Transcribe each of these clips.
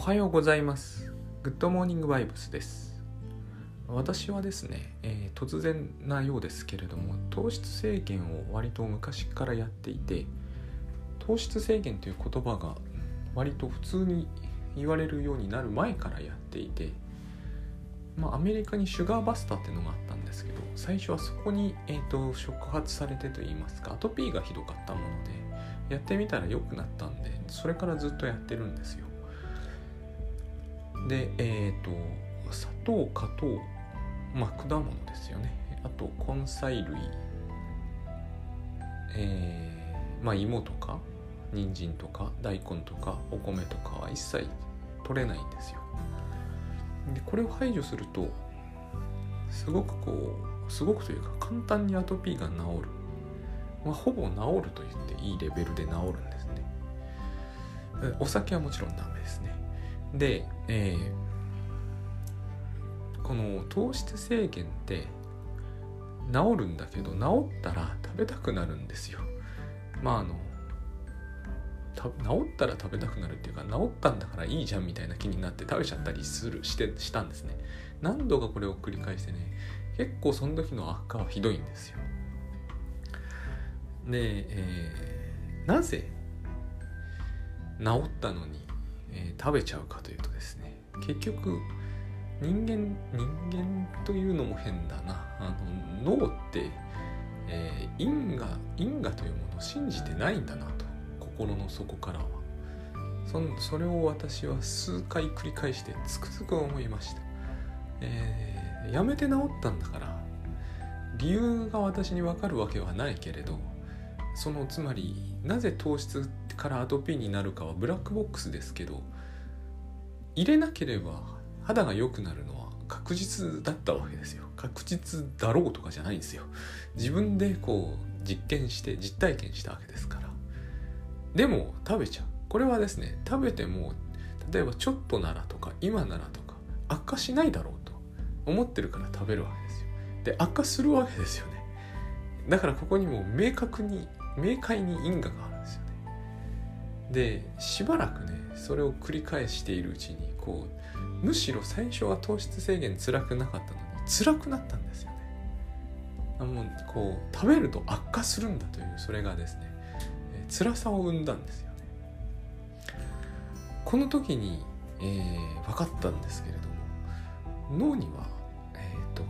おはようございます。グッドモーニングバイブスです。私はですね、えー突然なようですけれども、糖質制限を割と昔からやっていて、糖質制限という言葉が割と普通に言われるようになる前からやっていて、まあ、アメリカにシュガーバスターっていうのがあったんですけど、最初はそこに、えー、と触発されてといいますか、アトピーがひどかったもので、やってみたら良くなったんで、それからずっとやってるんですよ。でえっ、と砂糖果糖まあ果物ですよね。あと根菜類。えーまあ芋とか人参とか大根とかお米とかは一切取れないんですよ。でこれを排除するとすごくこうすごくというか簡単にアトピーが治る、まあ、ほぼ治ると言っていいレベルで治るんですね。お酒はもちろんダメですね。で、えーこの糖質制限って治るんだけど治ったら食べたくなるんですよ。まああの治ったら食べたくなるっていうか治ったんだからいいじゃんみたいな気になって食べちゃったりするしてしたんですね。何度かこれを繰り返してね結構その時の悪化はひどいんですよ。で、えーなぜ治ったのに、えー食べちゃうかというとですね結局人間人間というのも変だな。あの脳って、えー因果因果というものを信じてないんだなと。心の底からは。そんそれを私は数回繰り返してつくづく思いました、えーやめて治ったんだから理由が私に分かるわけはないけれどそのつまりなぜ糖質からアトピーになるかはブラックボックスですけど入れなければ肌が良くなるのは確実だったわけですよ。確実だろうとかじゃないんですよ。自分でこう実験して実体験したわけですから。でも食べちゃう。これはですね食べても例えばちょっとならとか今ならとか悪化しないだろうと思ってるから食べるわけですよ。で悪化するわけですよね。だからここにも明確に明快に因果があるでしばらくねそれを繰り返しているうちにこうむしろ最初は糖質制限辛くなかったのに辛くなったんですよね。あもうこう食べると悪化するんだというそれがですね辛さを生んだんですよね。この時に、えー分かったんですけれども脳にはえっ、とね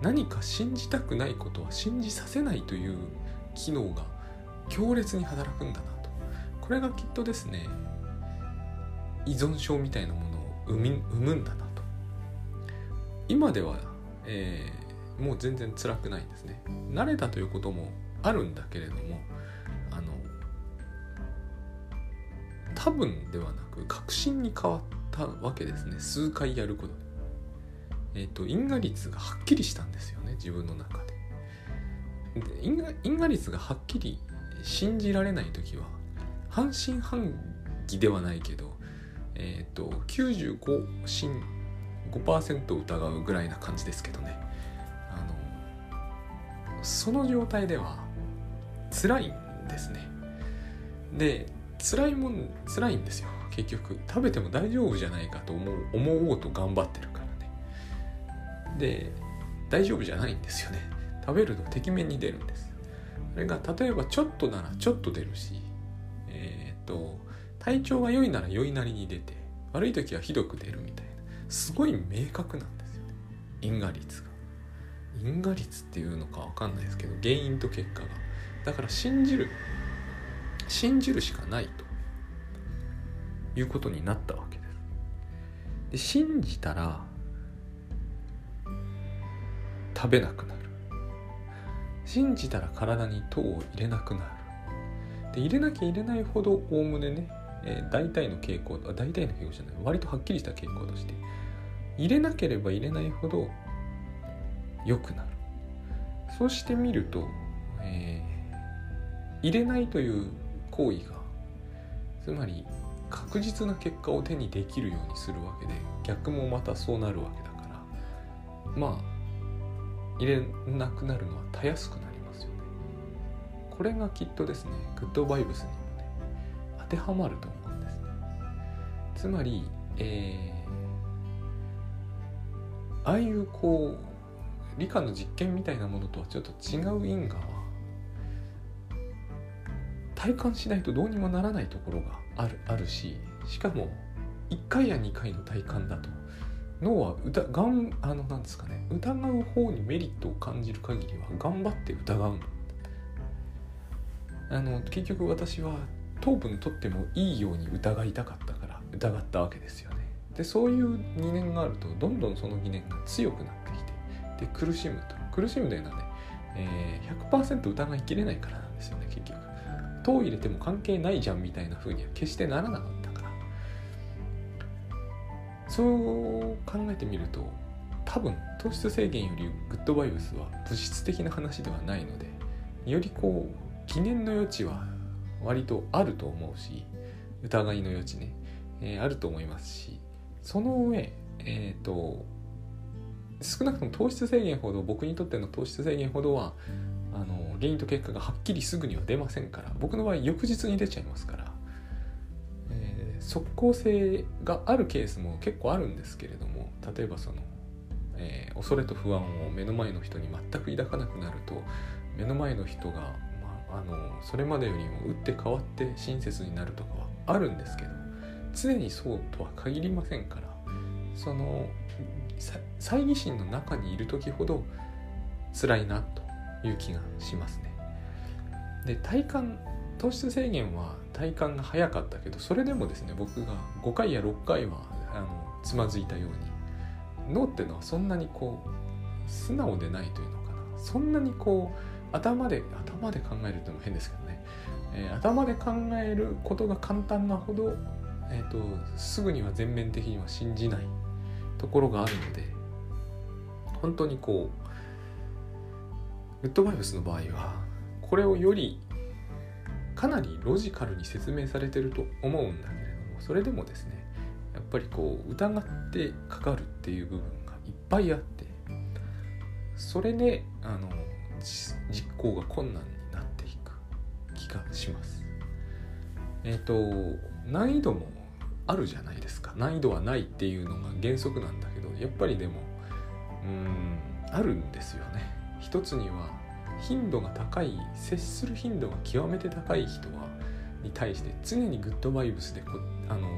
何か信じたくないことは信じさせないという機能が強烈に働くんだなこれがきっとですね依存症みたいなものを生み生むんだなと。今では、えーもう全然辛くないんですね。慣れたということもあるんだけれどもあの多分ではなく確信に変わったわけですね。数回やること。でえっ、と因果率がはっきりしたんですよね自分の中で因果因果率がはっきり信じられない時は半信半疑ではないけどえっ、と95信5%疑うぐらいな感じですけどね。あのその状態では辛いんですね。で辛いもん辛いんですよ。結局食べても大丈夫じゃないかと思う思おうと頑張ってるからね。で大丈夫じゃないんですよね。食べるとてきめんに出るんです。それが例えばちょっとならちょっと出るしと体調が良いなら良いなりに出て悪い時はひどく出るみたいな。すごい明確なんですよね。因果率が。因果率っていうのかわかんないですけど原因と結果が。だから信じる。信じるしかないと。いうことになったわけです。で信じたら食べなくなる。信じたら体に糖を入れなくなる。で入れなきゃ入れないほどおおむねね、えー大体の傾向あ大体の傾向じゃない割とはっきりした傾向として入れなければ入れないほど良くなる。そうしてみると、えー入れないという行為がつまり確実な結果を手にできるようにするわけで逆もまたそうなるわけだからまあ入れなくなるのはたやすくなりますよねこれがきっとですねグッドバイブスにもね当てはまると思うんですね。つまり、えー、ああいうこう理科の実験みたいなものとはちょっと違う因果は体感しないとどうにもならないところがあるあるししかも1回や2回の体感だと脳は疑うあのなんですかね疑う方にメリットを感じる限りは頑張って疑うあの結局私は糖分取ってもいいように疑いたかったから疑ったわけですよね。でそういう疑念があるとどんどんその疑念が強くなってきてで苦しむと。苦しむというのはね、えー、100%疑いきれないからなんですよね結局。糖入れても関係ないじゃんみたいな風には決してならなかったから。そう考えてみると多分糖質制限よりグッドバイブスは物質的な話ではないのでよりこう疑念の余地は割とあると思うし疑いの余地ね、えー、あると思いますしその上えっ、ー、と少なくとも糖質制限ほど僕にとっての糖質制限ほどはあの原因と結果がはっきりすぐには出ませんから僕の場合翌日に出ちゃいますから、えー、即効性があるケースも結構あるんですけれども例えばその、えー、恐れと不安を目の前の人に全く抱かなくなると目の前の人があのそれまでよりも打って変わって親切になるとかはあるんですけど常にそうとは限りませんからその猜疑心の中にいる時ほど辛いなという気がしますね。で体感糖質制限は体感が早かったけどそれでもですね僕が5回や6回はあのつまずいたように脳ってのはそんなにこう素直でないというのかなそんなにこう頭で頭で考えるってのも変ですけどね、えー、頭で考えることが簡単なほど、えーと、すぐには全面的には信じないところがあるので本当にこうグッドバイブスの場合はこれをよりかなりロジカルに説明されてると思うんだけれどもそれでもですねやっぱりこう疑ってかかるっていう部分がいっぱいあってそれであの実行が困難になっていく気がします。えっ、ー、と難易度もあるじゃないですか難易度はないっていうのが原則なんだけどやっぱりでもうんあるんですよね。一つには頻度が高い接する頻度が極めて高い人はに対して常にグッドバイブスでこあの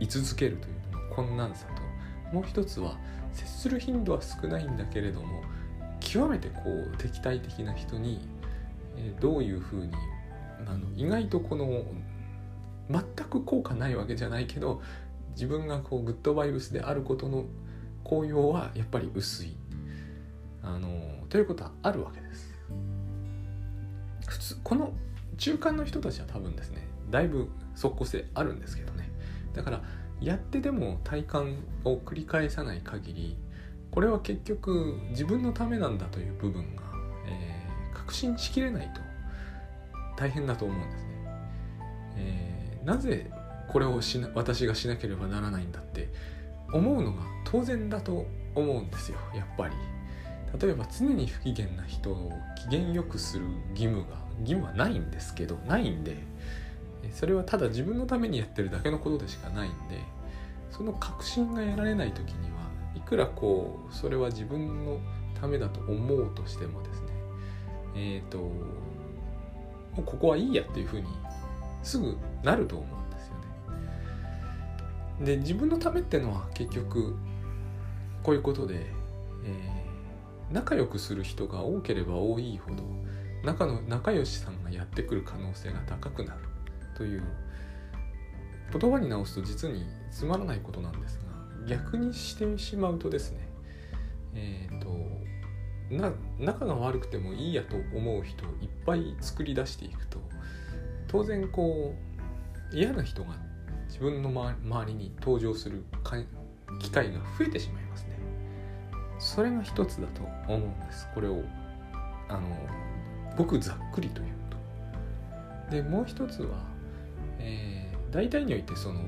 居続けるというのの困難さともう一つは接する頻度は少ないんだけれども極めてこう敵対的な人に、えどういうふうにあの意外とこの全く効果ないわけじゃないけど自分がこうグッドバイブスであることの効用はやっぱり薄い。あのということはあるわけです。普通この中間の人たちは多分ですねだいぶ即効性あるんですけどねだからやってでも体感を繰り返さない限りこれは結局自分のためなんだという部分が、えー、確信しきれないと大変だと思うんですね。えー、なぜこれをしな私がしなければならないんだって思うのが当然だと思うんですよやっぱり。例えば常に不機嫌な人を機嫌よくする義務が義務はないんですけどないんでそれはただ自分のためにやってるだけのことでしかないんでその確信が得られない時にいくらこうそれは自分のためだと思うとしてもですねえっ、ー、ともうここはいいやっていうふうにすぐなると思うんですよね。で自分のためってのは結局こういうことで、えー、仲良くする人が多ければ多いほど仲の仲良しさんがやってくる可能性が高くなるという言葉に直すと実につまらないことなんですが逆にしてしまうとですねえっ、ー、とな仲が悪くてもいいやと思う人をいっぱい作り出していくと当然こう嫌な人が自分の周りに登場する機会が増えてしまいますね。それが一つだと思うんです。これをあの僕ざっくりと言うと。でもう一つは、えー、大体においてその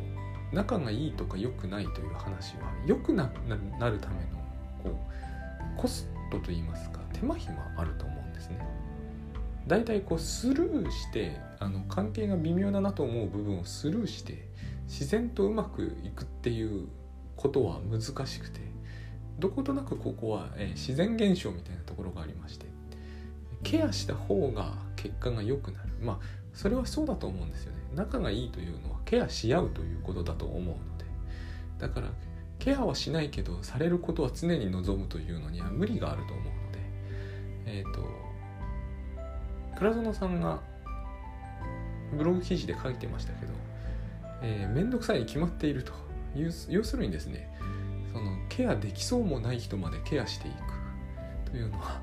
仲がいいとか良くないという話は良くなるためのこうコストといいますか手間暇あると思うんですね。だいたいこうスルーしてあの関係が微妙だなと思う部分をスルーして自然とうまくいくっていうことは難しくてどことなくここは、えー、自然現象みたいなところがありましてケアした方が結果が良くなるまあそれはそうだと思うんですよね。仲がいいというのはケアし合うということだと思うので。だからケアはしないけどされることは常に望むというのには無理があると思うので。えっ、ー、と倉園さんがブログ記事で書いてましたけどえー、めんどくさいに決まっているという要するにですねそのケアできそうもない人までケアしていくというのは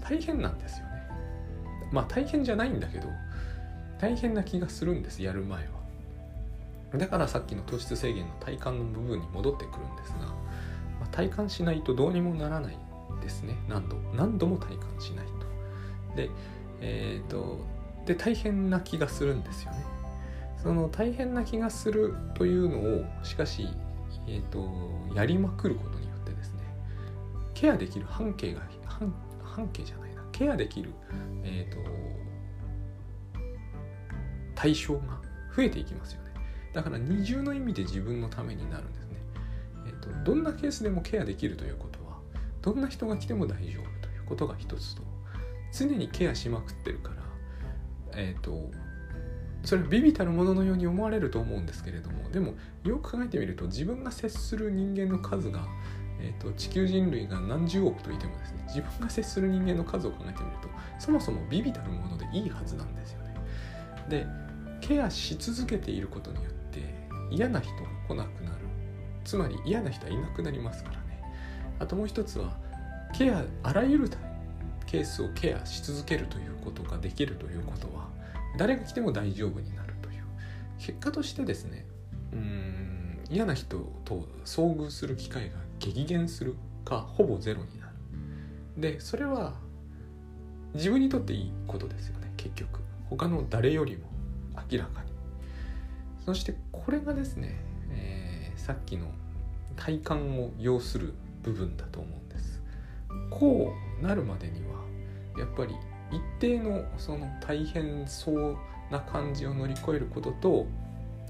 大変なんですよね。まあ大変じゃないんだけど大変な気がするんですやる前は。だからさっきの糖質制限の体感の部分に戻ってくるんですが、まあ、体感しないとどうにもならないですね。何度何度も体感しないと。でえっ、ー、とで大変な気がするんですよね。その大変な気がするというのをしかし、えーと、やりまくることによってですねケアできる半径が半半径じゃないな。ケアできる、えーと、対象が増えていきますよねだから二重の意味で自分のためになるんですね、えーと、どんなケースでもケアできるということはどんな人が来ても大丈夫ということが一つと常にケアしまくってるからえっ、ー、とそれは微々たるもののように思われると思うんですけれどもでもよく考えてみると自分が接する人間の数が、えーと、地球人類が何十億といてもですね自分が接する人間の数を考えてみるとそもそも微々たるものでいいはずなんですよね。でケアし続けていることによって嫌な人が来なくなる。つまり嫌な人はいなくなりますからね。あともう一つはケアあらゆるケースをケアし続けるということができるということは誰が来ても大丈夫になるという。結果としてですねうん嫌な人と遭遇する機会が激減するかほぼゼロになる。でそれは自分にとっていいことですよね結局。他の誰よりも明らかに。そしてこれがですね、えー、さっきの体感を要する部分だと思うんです。こうなるまでにはやっぱり一定のその大変そうな感じを乗り越えることと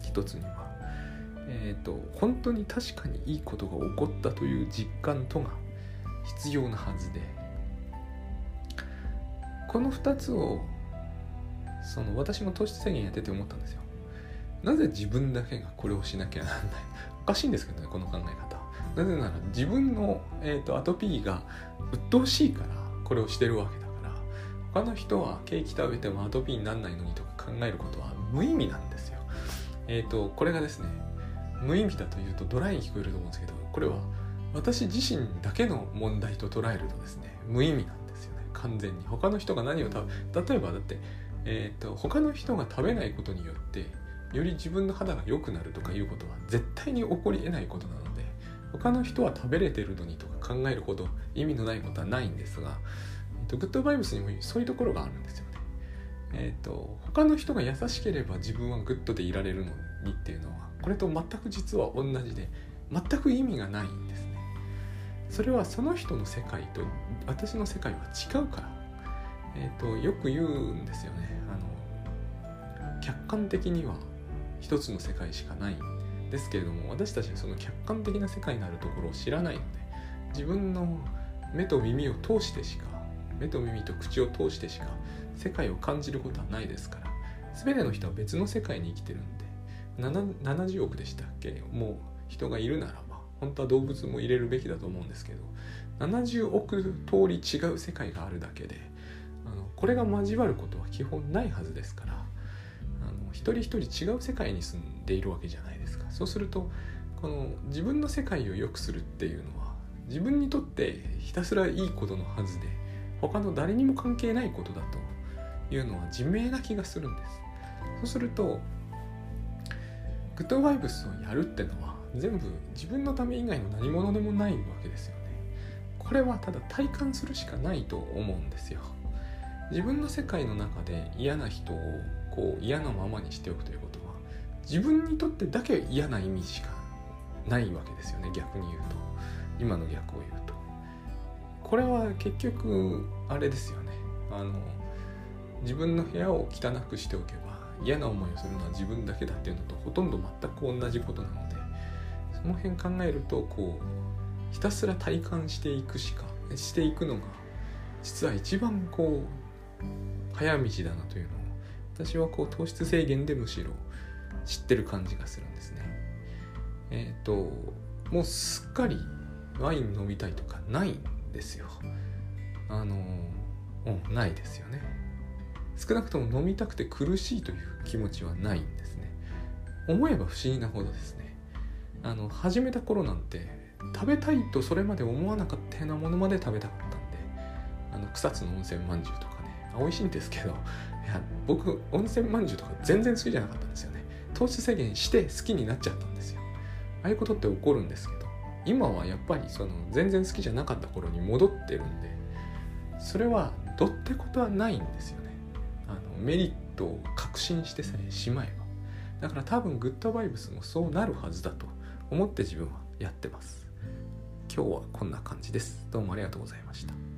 一つには、えーと、本当に確かにいいことが起こったという実感とが必要なはずでこの2つをその私も糖質制限やってて思ったんですよなぜ自分だけがこれをしなきゃならないおかしいんですけどねこの考え方なぜなら自分の、えーとアトピーが鬱陶しいからこれをしてるわけだから他の人はケーキ食べてもアトピーにならないのにとか考えることは無意味なんですよ。えっ、ー、と、これがですね、無意味だというとドライに聞こえると思うんですけど、これは私自身だけの問題と捉えるとですね、無意味なんですよね、完全に。他の人が何を食べ、例えばだって、えっ、ー、と、他の人が食べないことによって、より自分の肌が良くなるとかいうことは絶対に起こり得ないことなので、他の人は食べれてるのにとか考えるほど意味のないことはないんですが、と、グッドバイブスにもそういうところがあるんですよね。えっ、ー、と他の人が優しければ自分はグッドでいられるのにっていうのはこれと全く実は同じで全く意味がないんですね。それはその人の世界と私の世界は違うから。えっ、ー、とよく言うんですよね。観的には一つの世界しかないんですけれども私たちはその客観的な世界になるところを知らないので自分の目と耳を通してしか目と耳と口を通してしか世界を感じることはないですから全ての人は別の世界に生きてるんで70億でしたっけ？もう人がいるならば本当は動物も入れるべきだと思うんですけど70億通り違う世界があるだけであのこれが交わることは基本ないはずですから一人一人違う世界に住んでいるわけじゃないですか。そうするとこの自分の世界を良くするっていうのは自分にとってひたすらいいことのはずで他の誰にも関係ないことだというのは自明な気がするんです。そうするとグッドバイブスをやるってのは全部自分のため以外の何者でもないわけですよね。これはただ体感するしかないと思うんですよ。自分の世界の中で嫌な人をこう嫌なままにしておくということは自分にとってだけ嫌な意味しかないわけですよね。逆に言うと。今の逆を言うと。これは結局あれですよね。あの自分の部屋を汚くしておけば嫌な思いをするのは自分だけだっていうのとほとんど全く同じことなのでその辺考えるとこうひたすら体感していくしかしていくのが実は一番こう早道だなというのを私はこう糖質制限でむしろ知ってる感じがするんですね。えっ、ー、ともうすっかりワイン飲みたいとかないんですよ。あのうんないですよね。少なくとも飲みたくて苦しいという気持ちはないんですね。思えば不思議なほどですね。あの始めた頃なんて食べたいとそれまで思わなかったようなものまで食べたかったんであの草津の温泉まんじゅうとか美味しいんですけどいや僕温泉まんじゅうとか全然好きじゃなかったんですよね。糖質制限して好きになっちゃったんですよ。ああいうことって起こるんですけど今はやっぱりその全然好きじゃなかった頃に戻ってるんでそれはどってことはないんですよね。あのメリットを確信してさえしまえば。だから多分グッドバイブスもそうなるはずだと思って自分はやってます。今日はこんな感じです。どうもありがとうございました。